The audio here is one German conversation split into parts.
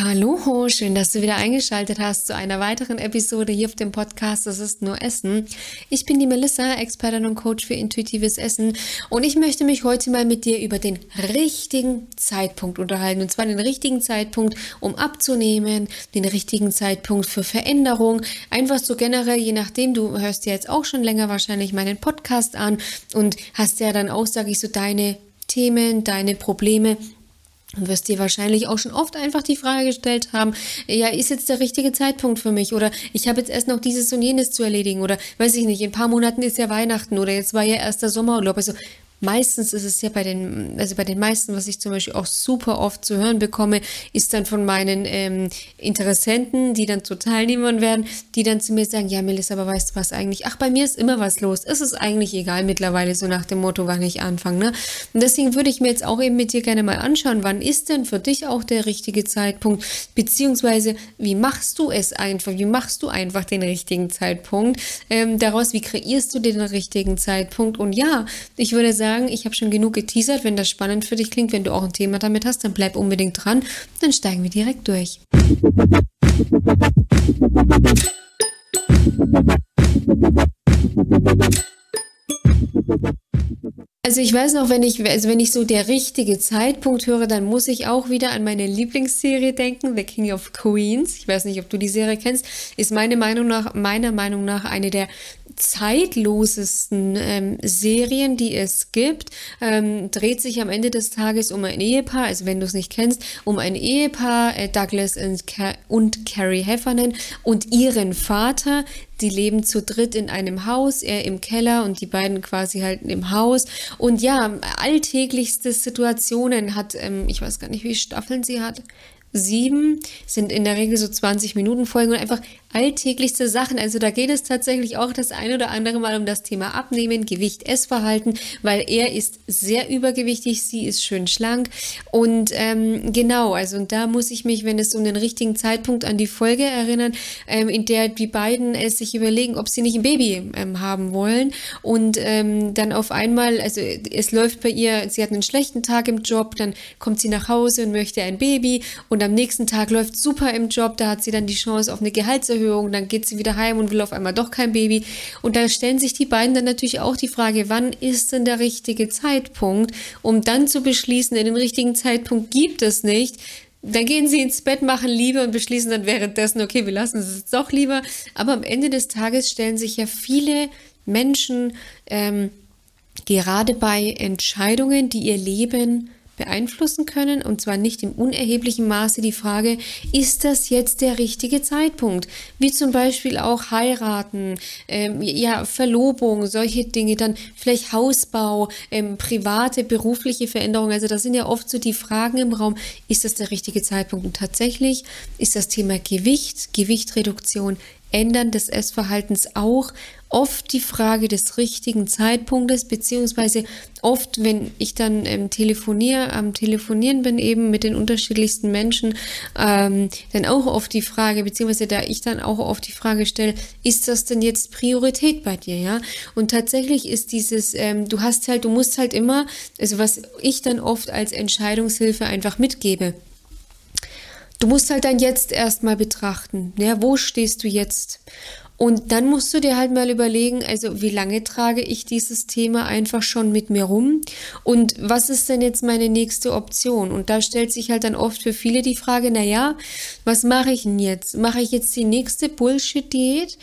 Hallo, schön, dass du wieder eingeschaltet hast zu einer weiteren Episode hier auf dem Podcast. Das ist nur Essen. Ich bin die Melissa, Expertin und Coach für intuitives Essen. Und ich möchte mich heute mal mit dir über den richtigen Zeitpunkt unterhalten. Und zwar den richtigen Zeitpunkt, um abzunehmen, den richtigen Zeitpunkt für Veränderung, einfach so generell, je nachdem, du hörst ja jetzt auch schon länger wahrscheinlich meinen Podcast an und hast ja dann auch, sage ich so, deine Themen, deine Probleme Du wirst dir wahrscheinlich auch schon oft einfach die Frage gestellt haben, ja, ist jetzt der richtige Zeitpunkt für mich oder ich habe jetzt erst noch dieses und jenes zu erledigen oder weiß ich nicht, in ein paar Monaten ist ja Weihnachten oder jetzt war ja erst der Sommerurlaub. Also meistens ist es ja bei den, also bei den meisten, was ich zum Beispiel auch super oft zu hören bekomme, ist dann von meinen ähm, Interessenten, die dann zu Teilnehmern werden, die dann zu mir sagen, ja Melissa, aber weißt du was eigentlich? Ach, bei mir ist immer was los. Es ist eigentlich egal mittlerweile, so nach dem Motto, wann ich anfange. Ne? Und deswegen würde ich mir jetzt auch eben mit dir gerne mal anschauen, wann ist denn für dich auch der richtige Zeitpunkt, beziehungsweise wie machst du es einfach, wie machst du einfach den richtigen Zeitpunkt ähm, daraus, wie kreierst du den richtigen Zeitpunkt? Und ja, ich würde sagen, sagen, ich habe schon genug geteasert. Wenn das spannend für dich klingt, wenn du auch ein Thema damit hast, dann bleib unbedingt dran. Dann steigen wir direkt durch. Also ich weiß noch, wenn ich, also wenn ich so der richtige Zeitpunkt höre, dann muss ich auch wieder an meine Lieblingsserie denken, The King of Queens. Ich weiß nicht, ob du die Serie kennst. Ist meine Meinung nach, meiner Meinung nach eine der zeitlosesten ähm, Serien, die es gibt, ähm, dreht sich am Ende des Tages um ein Ehepaar, also wenn du es nicht kennst, um ein Ehepaar, äh, Douglas und, Car und Carrie Heffernan und ihren Vater, die leben zu dritt in einem Haus, er im Keller und die beiden quasi halt im Haus. Und ja, alltäglichste Situationen hat, ähm, ich weiß gar nicht, wie Staffeln sie hat, sieben, sind in der Regel so 20 Minuten Folgen und einfach alltäglichste Sachen. Also da geht es tatsächlich auch das ein oder andere Mal um das Thema Abnehmen, Gewicht, Essverhalten, weil er ist sehr übergewichtig, sie ist schön schlank. Und ähm, genau, also und da muss ich mich, wenn es um den richtigen Zeitpunkt an die Folge erinnern, ähm, in der die beiden es sich überlegen, ob sie nicht ein Baby ähm, haben wollen. Und ähm, dann auf einmal, also es läuft bei ihr, sie hat einen schlechten Tag im Job, dann kommt sie nach Hause und möchte ein Baby. Und am nächsten Tag läuft super im Job, da hat sie dann die Chance auf eine Gehaltserhöhung Gehaltserhöhung, dann geht sie wieder heim und will auf einmal doch kein Baby. Und da stellen sich die beiden dann natürlich auch die Frage, wann ist denn der richtige Zeitpunkt, um dann zu beschließen, in den richtigen Zeitpunkt gibt es nicht. Dann gehen sie ins Bett, machen Liebe und beschließen dann währenddessen, okay, wir lassen es jetzt doch lieber. Aber am Ende des Tages stellen sich ja viele Menschen ähm, gerade bei Entscheidungen, die ihr Leben beeinflussen können, und zwar nicht im unerheblichen Maße die Frage, ist das jetzt der richtige Zeitpunkt? Wie zum Beispiel auch heiraten, ähm, ja, Verlobung, solche Dinge, dann vielleicht Hausbau, ähm, private, berufliche Veränderungen. Also das sind ja oft so die Fragen im Raum, ist das der richtige Zeitpunkt? Und tatsächlich ist das Thema Gewicht, Gewichtreduktion, Ändern des Essverhaltens auch oft die Frage des richtigen Zeitpunktes, beziehungsweise oft, wenn ich dann ähm, telefoniere, am Telefonieren bin eben mit den unterschiedlichsten Menschen, ähm, dann auch oft die Frage, beziehungsweise da ich dann auch oft die Frage stelle, ist das denn jetzt Priorität bei dir, ja? Und tatsächlich ist dieses, ähm, du hast halt, du musst halt immer, also was ich dann oft als Entscheidungshilfe einfach mitgebe, Du musst halt dann jetzt erstmal betrachten, ja, wo stehst du jetzt? Und dann musst du dir halt mal überlegen, also wie lange trage ich dieses Thema einfach schon mit mir rum und was ist denn jetzt meine nächste Option? Und da stellt sich halt dann oft für viele die Frage, na ja, was mache ich denn jetzt? Mache ich jetzt die nächste Bullshit-Diät?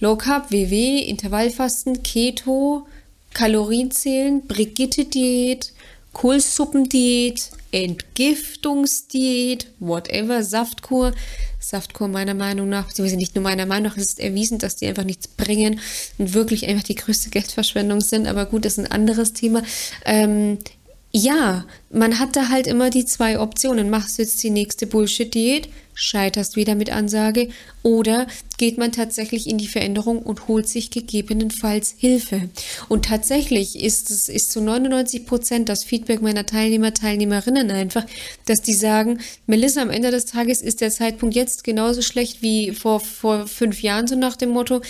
Low Carb, WW, Intervallfasten, Keto, Kalorienzählen, Brigitte-Diät, Kohlsuppendiät, Entgiftungsdiät, whatever, Saftkur. Saftkur meiner Meinung nach, beziehungsweise nicht nur meiner Meinung nach, ist es erwiesen, dass die einfach nichts bringen und wirklich einfach die größte Geldverschwendung sind. Aber gut, das ist ein anderes Thema. Ähm, ja, man hat da halt immer die zwei Optionen. Machst du jetzt die nächste Bullshit-Diät, scheiterst wieder mit Ansage, oder geht man tatsächlich in die Veränderung und holt sich gegebenenfalls Hilfe. Und tatsächlich ist es ist zu 99 Prozent das Feedback meiner Teilnehmer, Teilnehmerinnen einfach, dass die sagen, Melissa, am Ende des Tages ist der Zeitpunkt jetzt genauso schlecht wie vor, vor fünf Jahren, so nach dem Motto,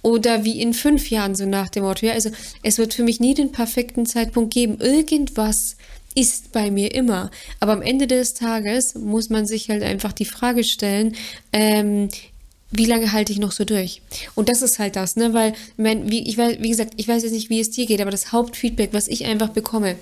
oder wie in fünf Jahren, so nach dem Motto. Ja, also es wird für mich nie den perfekten Zeitpunkt geben. Irgendwas ist bei mir immer. Aber am Ende des Tages muss man sich halt einfach die Frage stellen, ähm, wie lange halte ich noch so durch? Und das ist halt das, ne? Weil, mein, wie, ich weiß, wie gesagt, ich weiß jetzt nicht, wie es dir geht, aber das Hauptfeedback, was ich einfach bekomme,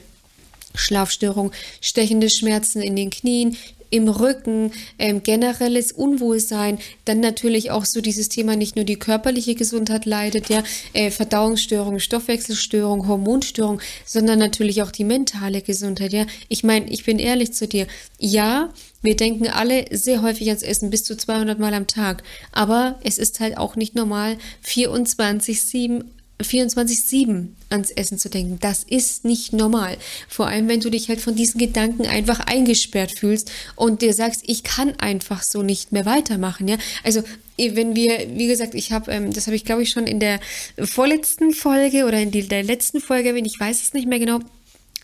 Schlafstörung, stechende Schmerzen in den Knien, im Rücken, ähm, generelles Unwohlsein, dann natürlich auch so dieses Thema, nicht nur die körperliche Gesundheit leidet, ja, äh, Verdauungsstörung, Stoffwechselstörung, Hormonstörung, sondern natürlich auch die mentale Gesundheit, ja. Ich meine, ich bin ehrlich zu dir, ja, wir denken alle sehr häufig ans Essen, bis zu 200 Mal am Tag. Aber es ist halt auch nicht normal, 24-7 24-7 ans Essen zu denken. Das ist nicht normal. Vor allem, wenn du dich halt von diesen Gedanken einfach eingesperrt fühlst und dir sagst, ich kann einfach so nicht mehr weitermachen. Ja, also wenn wir, wie gesagt, ich habe, ähm, das habe ich glaube ich schon in der vorletzten Folge oder in der letzten Folge, wenn ich weiß es nicht mehr genau,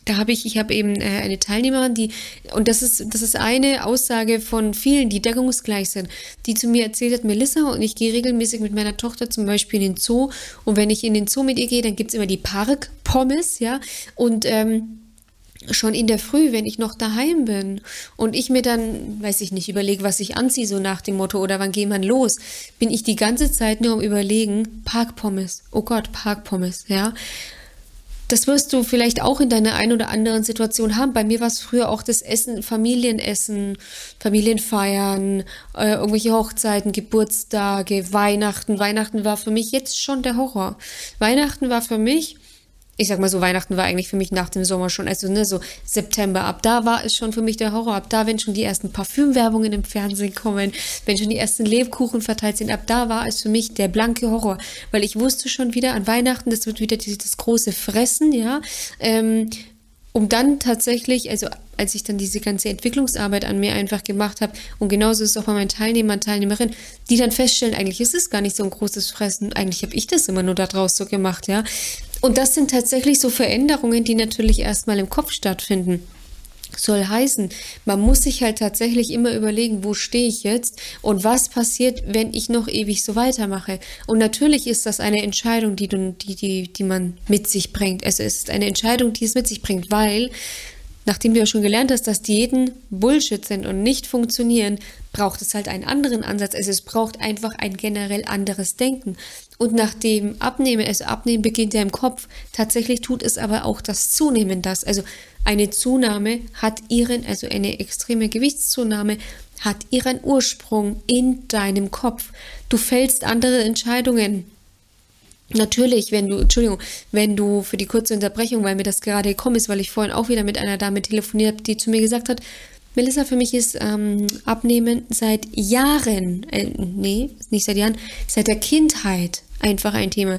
da habe ich, ich habe eben äh, eine Teilnehmerin, die, und das ist, das ist eine Aussage von vielen, die deckungsgleich sind, die zu mir erzählt hat, Melissa, und ich gehe regelmäßig mit meiner Tochter zum Beispiel in den Zoo, und wenn ich in den Zoo mit ihr gehe, dann gibt es immer die Park-Pommes, ja, und ähm, schon in der Früh, wenn ich noch daheim bin und ich mir dann, weiß ich nicht, überlege, was ich anziehe, so nach dem Motto, oder wann geht man los, bin ich die ganze Zeit nur am Überlegen, Parkpommes, oh Gott, Parkpommes, ja. Das wirst du vielleicht auch in deiner ein oder anderen Situation haben. Bei mir war es früher auch das Essen, Familienessen, Familienfeiern, äh, irgendwelche Hochzeiten, Geburtstage, Weihnachten. Weihnachten war für mich jetzt schon der Horror. Weihnachten war für mich ich sag mal so, Weihnachten war eigentlich für mich nach dem Sommer schon, also ne, so September, ab da war es schon für mich der Horror, ab da, wenn schon die ersten Parfümwerbungen im Fernsehen kommen, wenn schon die ersten Lebkuchen verteilt sind, ab da war es für mich der blanke Horror, weil ich wusste schon wieder an Weihnachten, das wird wieder das große Fressen, ja, ähm, um dann tatsächlich, also als ich dann diese ganze Entwicklungsarbeit an mir einfach gemacht habe, und genauso ist es auch bei meinen Teilnehmern, Teilnehmerinnen, die dann feststellen, eigentlich ist es gar nicht so ein großes Fressen, eigentlich habe ich das immer nur daraus so gemacht, ja. Und das sind tatsächlich so Veränderungen, die natürlich erstmal im Kopf stattfinden soll heißen, man muss sich halt tatsächlich immer überlegen, wo stehe ich jetzt und was passiert, wenn ich noch ewig so weitermache. Und natürlich ist das eine Entscheidung, die, du, die, die, die man mit sich bringt. Es ist eine Entscheidung, die es mit sich bringt, weil nachdem du ja schon gelernt hast, dass Diäten Bullshit sind und nicht funktionieren, braucht es halt einen anderen Ansatz. Es braucht einfach ein generell anderes Denken. Und nachdem Abnehmen, also Abnehmen beginnt ja im Kopf, tatsächlich tut es aber auch das Zunehmen das. Also eine Zunahme hat ihren, also eine extreme Gewichtszunahme hat ihren Ursprung in deinem Kopf. Du fällst andere Entscheidungen Natürlich, wenn du, Entschuldigung, wenn du für die kurze Unterbrechung, weil mir das gerade gekommen ist, weil ich vorhin auch wieder mit einer Dame telefoniert habe, die zu mir gesagt hat, Melissa, für mich ist ähm, Abnehmen seit Jahren, äh, nee, nicht seit Jahren, seit der Kindheit einfach ein Thema.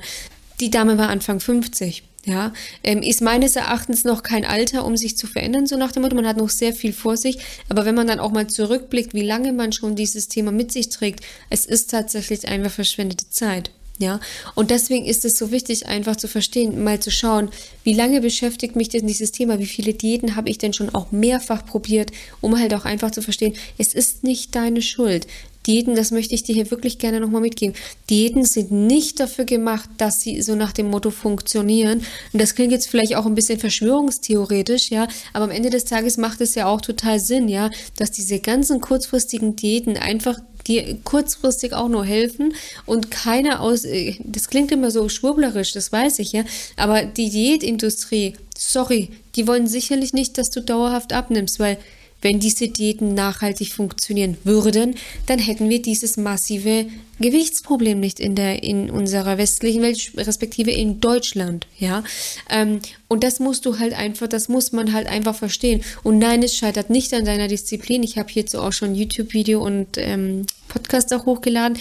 Die Dame war Anfang 50. Ja, ähm, ist meines Erachtens noch kein Alter, um sich zu verändern, so nach dem Motto, man hat noch sehr viel vor sich. Aber wenn man dann auch mal zurückblickt, wie lange man schon dieses Thema mit sich trägt, es ist tatsächlich einfach verschwendete Zeit. Ja, und deswegen ist es so wichtig, einfach zu verstehen, mal zu schauen, wie lange beschäftigt mich denn dieses Thema, wie viele Diäten habe ich denn schon auch mehrfach probiert, um halt auch einfach zu verstehen, es ist nicht deine Schuld. Diäten, das möchte ich dir hier wirklich gerne nochmal mitgeben. Diäten sind nicht dafür gemacht, dass sie so nach dem Motto funktionieren. Und das klingt jetzt vielleicht auch ein bisschen verschwörungstheoretisch, ja, aber am Ende des Tages macht es ja auch total Sinn, ja, dass diese ganzen kurzfristigen Diäten einfach die kurzfristig auch nur helfen und keiner aus, äh, das klingt immer so schwurblerisch, das weiß ich ja, aber die Diätindustrie, sorry, die wollen sicherlich nicht, dass du dauerhaft abnimmst, weil wenn diese Diäten nachhaltig funktionieren würden, dann hätten wir dieses massive Gewichtsproblem nicht in der in unserer westlichen Welt, respektive in Deutschland, ja. Ähm, und das musst du halt einfach, das muss man halt einfach verstehen. Und nein, es scheitert nicht an deiner Disziplin. Ich habe hierzu auch schon YouTube-Video und ähm, Podcast auch hochgeladen,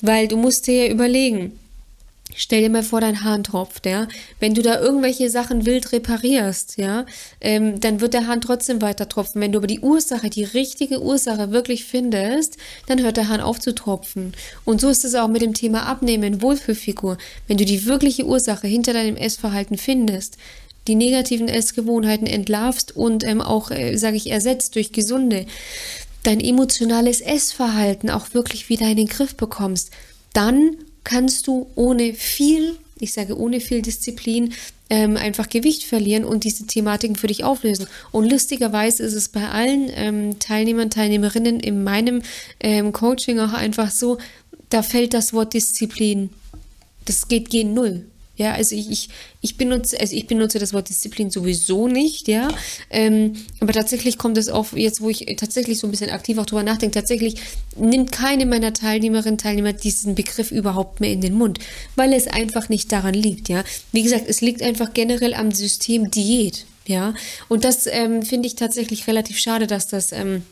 weil du musst dir ja überlegen, Stell dir mal vor, dein Hahn tropft, ja. Wenn du da irgendwelche Sachen wild reparierst, ja, ähm, dann wird der Hahn trotzdem weiter tropfen. Wenn du aber die Ursache, die richtige Ursache wirklich findest, dann hört der Hahn auf zu tropfen. Und so ist es auch mit dem Thema Abnehmen, Wohlfühlfigur. Wenn du die wirkliche Ursache hinter deinem Essverhalten findest, die negativen Essgewohnheiten entlarvst und ähm, auch, äh, sage ich, ersetzt durch gesunde, dein emotionales Essverhalten auch wirklich wieder in den Griff bekommst, dann kannst du ohne viel, ich sage ohne viel Disziplin, ähm, einfach Gewicht verlieren und diese Thematiken für dich auflösen. Und lustigerweise ist es bei allen ähm, Teilnehmern, Teilnehmerinnen in meinem ähm, Coaching auch einfach so, da fällt das Wort Disziplin. Das geht gegen Null. Ja, also ich, ich, ich benutze, also ich benutze das Wort Disziplin sowieso nicht, ja. Ähm, aber tatsächlich kommt es auch, jetzt wo ich tatsächlich so ein bisschen aktiv auch drüber nachdenke, tatsächlich nimmt keine meiner Teilnehmerinnen, Teilnehmer diesen Begriff überhaupt mehr in den Mund, weil es einfach nicht daran liegt, ja. Wie gesagt, es liegt einfach generell am System Diät, ja. Und das ähm, finde ich tatsächlich relativ schade, dass das ähm,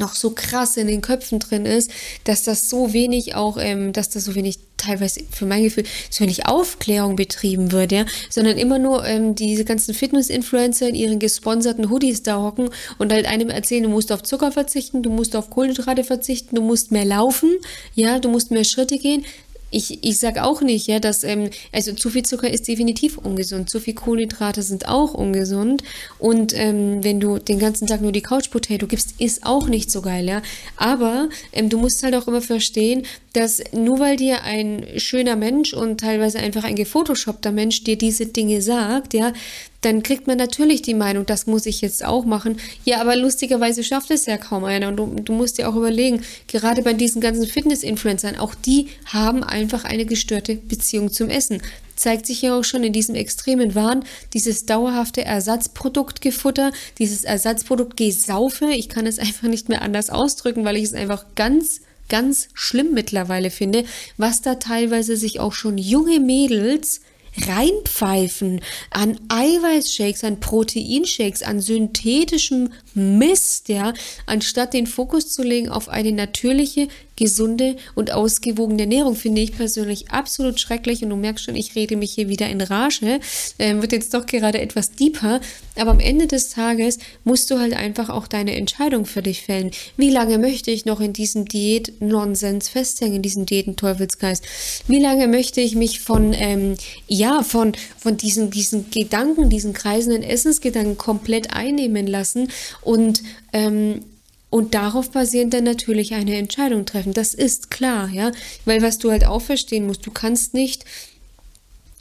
noch so krass in den Köpfen drin ist, dass das so wenig auch, ähm, dass das so wenig teilweise für mein Gefühl so wenig Aufklärung betrieben wird, ja, sondern immer nur ähm, diese ganzen Fitness-Influencer in ihren gesponserten Hoodies da hocken und halt einem erzählen, du musst auf Zucker verzichten, du musst auf Kohlenhydrate verzichten, du musst mehr laufen, ja, du musst mehr Schritte gehen ich, ich sage auch nicht, ja, dass, ähm, also zu viel Zucker ist definitiv ungesund, zu viel Kohlenhydrate sind auch ungesund und ähm, wenn du den ganzen Tag nur die Couch Potato gibst, ist auch nicht so geil, ja. Aber ähm, du musst halt auch immer verstehen, dass nur weil dir ein schöner Mensch und teilweise einfach ein gefotoshoppter Mensch dir diese Dinge sagt, ja, dann kriegt man natürlich die Meinung, das muss ich jetzt auch machen. Ja, aber lustigerweise schafft es ja kaum einer. Und du, du musst dir auch überlegen, gerade bei diesen ganzen Fitness-Influencern, auch die haben einfach eine gestörte Beziehung zum Essen. Zeigt sich ja auch schon in diesem extremen Wahn, dieses dauerhafte Ersatzproduktgefutter, dieses Ersatzproduktgesaufe. Ich kann es einfach nicht mehr anders ausdrücken, weil ich es einfach ganz ganz schlimm mittlerweile finde, was da teilweise sich auch schon junge Mädels reinpfeifen an Eiweißshakes, an Proteinshakes, an synthetischem Mist, ja, anstatt den Fokus zu legen auf eine natürliche, gesunde und ausgewogene Ernährung, finde ich persönlich absolut schrecklich. Und du merkst schon, ich rede mich hier wieder in Rage. Ähm, wird jetzt doch gerade etwas deeper. Aber am Ende des Tages musst du halt einfach auch deine Entscheidung für dich fällen. Wie lange möchte ich noch in diesem Diät-Nonsens festhängen, in diesem Diäten-Teufelsgeist? Wie lange möchte ich mich von, ähm, ja, von, von diesen, diesen Gedanken, diesen kreisenden Essensgedanken komplett einnehmen lassen und ähm, und darauf basierend dann natürlich eine Entscheidung treffen. Das ist klar, ja. Weil was du halt auch verstehen musst, du kannst nicht,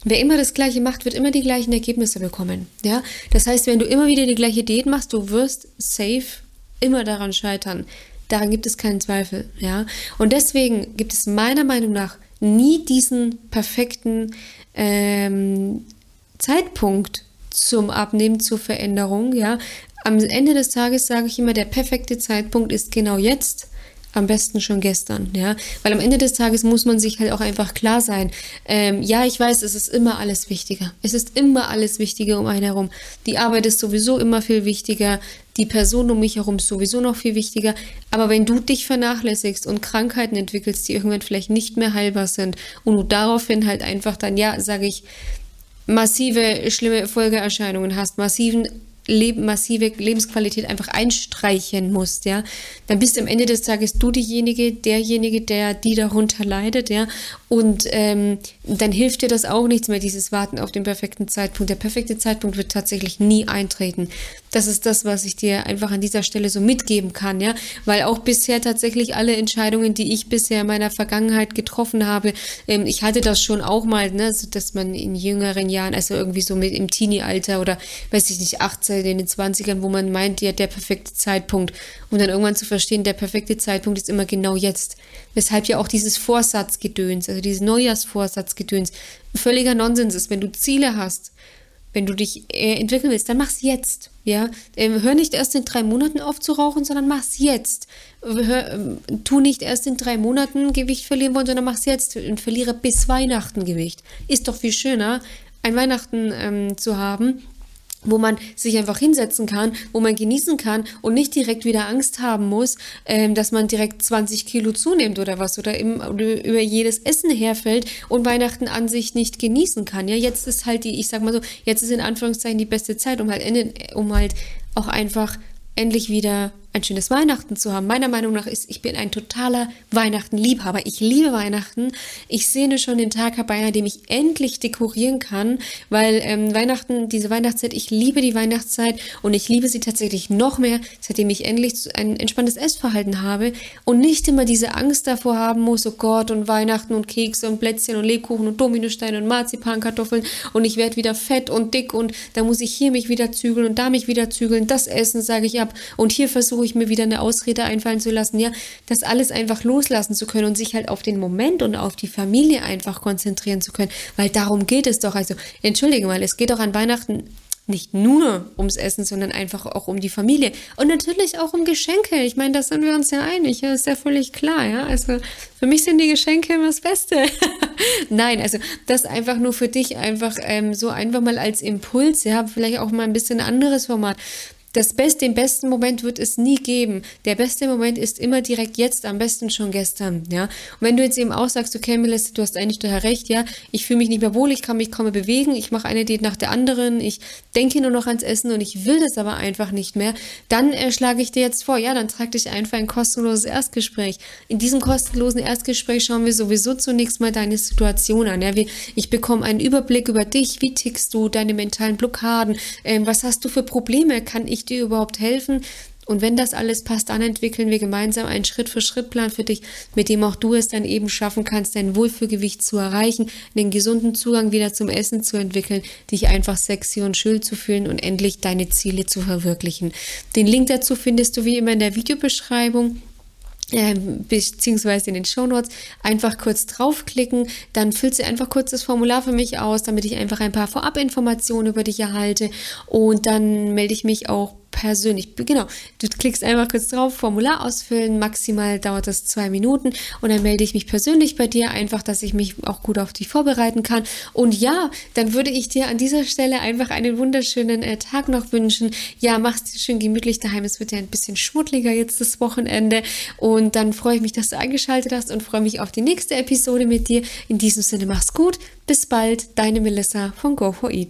wer immer das Gleiche macht, wird immer die gleichen Ergebnisse bekommen, ja. Das heißt, wenn du immer wieder die gleiche Diät machst, du wirst safe immer daran scheitern. Daran gibt es keinen Zweifel, ja. Und deswegen gibt es meiner Meinung nach nie diesen perfekten ähm, Zeitpunkt zum Abnehmen, zur Veränderung, ja am Ende des Tages sage ich immer, der perfekte Zeitpunkt ist genau jetzt, am besten schon gestern, ja, weil am Ende des Tages muss man sich halt auch einfach klar sein. Ähm, ja, ich weiß, es ist immer alles wichtiger. Es ist immer alles wichtiger um einen herum. Die Arbeit ist sowieso immer viel wichtiger. Die Person um mich herum ist sowieso noch viel wichtiger. Aber wenn du dich vernachlässigst und Krankheiten entwickelst, die irgendwann vielleicht nicht mehr heilbar sind und du daraufhin halt einfach dann, ja, sage ich, massive, schlimme Folgeerscheinungen hast, massiven massive Lebensqualität einfach einstreichen musst, ja, dann bist am Ende des Tages du diejenige, derjenige, der die darunter leidet, ja, und ähm, dann hilft dir das auch nichts mehr, dieses Warten auf den perfekten Zeitpunkt. Der perfekte Zeitpunkt wird tatsächlich nie eintreten. Das ist das, was ich dir einfach an dieser Stelle so mitgeben kann, ja, weil auch bisher tatsächlich alle Entscheidungen, die ich bisher in meiner Vergangenheit getroffen habe, ähm, ich hatte das schon auch mal, ne, so dass man in jüngeren Jahren, also irgendwie so mit im Teenie-Alter oder weiß ich nicht, 18, in den 20ern, wo man meint, ja, der perfekte Zeitpunkt. Und dann irgendwann zu verstehen, der perfekte Zeitpunkt ist immer genau jetzt. Weshalb ja auch dieses Vorsatzgedöns, also dieses Neujahrsvorsatzgedöns, völliger Nonsens ist. Wenn du Ziele hast, wenn du dich äh, entwickeln willst, dann mach's jetzt. Ja, ähm, hör nicht erst in drei Monaten auf zu rauchen, sondern mach's jetzt. Hör, ähm, tu nicht erst in drei Monaten Gewicht verlieren wollen, sondern mach's jetzt und verliere bis Weihnachten Gewicht. Ist doch viel schöner, ein Weihnachten ähm, zu haben, wo man sich einfach hinsetzen kann, wo man genießen kann und nicht direkt wieder Angst haben muss, ähm, dass man direkt 20 Kilo zunimmt oder was oder, im, oder über jedes Essen herfällt und Weihnachten an sich nicht genießen kann. Ja, jetzt ist halt die, ich sag mal so, jetzt ist in Anführungszeichen die beste Zeit, um halt, um halt auch einfach endlich wieder ein schönes Weihnachten zu haben. Meiner Meinung nach ist, ich bin ein totaler Weihnachtenliebhaber. Ich liebe Weihnachten. Ich sehne schon den Tag herbei, an dem ich endlich dekorieren kann, weil ähm, Weihnachten, diese Weihnachtszeit, ich liebe die Weihnachtszeit und ich liebe sie tatsächlich noch mehr, seitdem ich endlich ein entspanntes Essverhalten habe und nicht immer diese Angst davor haben muss, oh Gott, und Weihnachten und Kekse und Plätzchen und Lebkuchen und Dominosteine und Marzipankartoffeln und ich werde wieder fett und dick und da muss ich hier mich wieder zügeln und da mich wieder zügeln, das Essen sage ich ab und hier versuche ich mir wieder eine Ausrede einfallen zu lassen, ja, das alles einfach loslassen zu können und sich halt auf den Moment und auf die Familie einfach konzentrieren zu können, weil darum geht es doch. Also, entschuldige mal, es geht doch an Weihnachten nicht nur ums Essen, sondern einfach auch um die Familie und natürlich auch um Geschenke. Ich meine, da sind wir uns ja einig, ja, ist ja völlig klar, ja. Also für mich sind die Geschenke immer das Beste. Nein, also das einfach nur für dich einfach ähm, so einfach mal als Impuls, ja, vielleicht auch mal ein bisschen anderes Format das Beste, den besten Moment wird es nie geben. Der beste Moment ist immer direkt jetzt, am besten schon gestern, ja. Und wenn du jetzt eben auch sagst, okay, Melissa, du hast eigentlich total recht, ja, ich fühle mich nicht mehr wohl, ich kann mich kaum mehr bewegen, ich mache eine Diät nach der anderen, ich denke nur noch ans Essen und ich will das aber einfach nicht mehr, dann äh, schlage ich dir jetzt vor, ja, dann trag dich einfach ein kostenloses Erstgespräch. In diesem kostenlosen Erstgespräch schauen wir sowieso zunächst mal deine Situation an, ja. ich bekomme einen Überblick über dich, wie tickst du, deine mentalen Blockaden, äh, was hast du für Probleme, kann ich dir überhaupt helfen? Und wenn das alles passt, dann entwickeln wir gemeinsam einen Schritt-für-Schritt-Plan für dich, mit dem auch du es dann eben schaffen kannst, dein Wohlfühlgewicht zu erreichen, den gesunden Zugang wieder zum Essen zu entwickeln, dich einfach sexy und schön zu fühlen und endlich deine Ziele zu verwirklichen. Den Link dazu findest du wie immer in der Videobeschreibung. Ähm, beziehungsweise in den Shownotes einfach kurz draufklicken, dann füllst du einfach kurz das Formular für mich aus, damit ich einfach ein paar Vorabinformationen über dich erhalte und dann melde ich mich auch persönlich, genau, du klickst einfach kurz drauf, Formular ausfüllen, maximal dauert das zwei Minuten und dann melde ich mich persönlich bei dir, einfach, dass ich mich auch gut auf dich vorbereiten kann. Und ja, dann würde ich dir an dieser Stelle einfach einen wunderschönen äh, Tag noch wünschen. Ja, mach's dir schön gemütlich daheim, es wird ja ein bisschen schmuddeliger jetzt das Wochenende und dann freue ich mich, dass du eingeschaltet hast und freue mich auf die nächste Episode mit dir. In diesem Sinne, mach's gut, bis bald, deine Melissa von Go for Eat.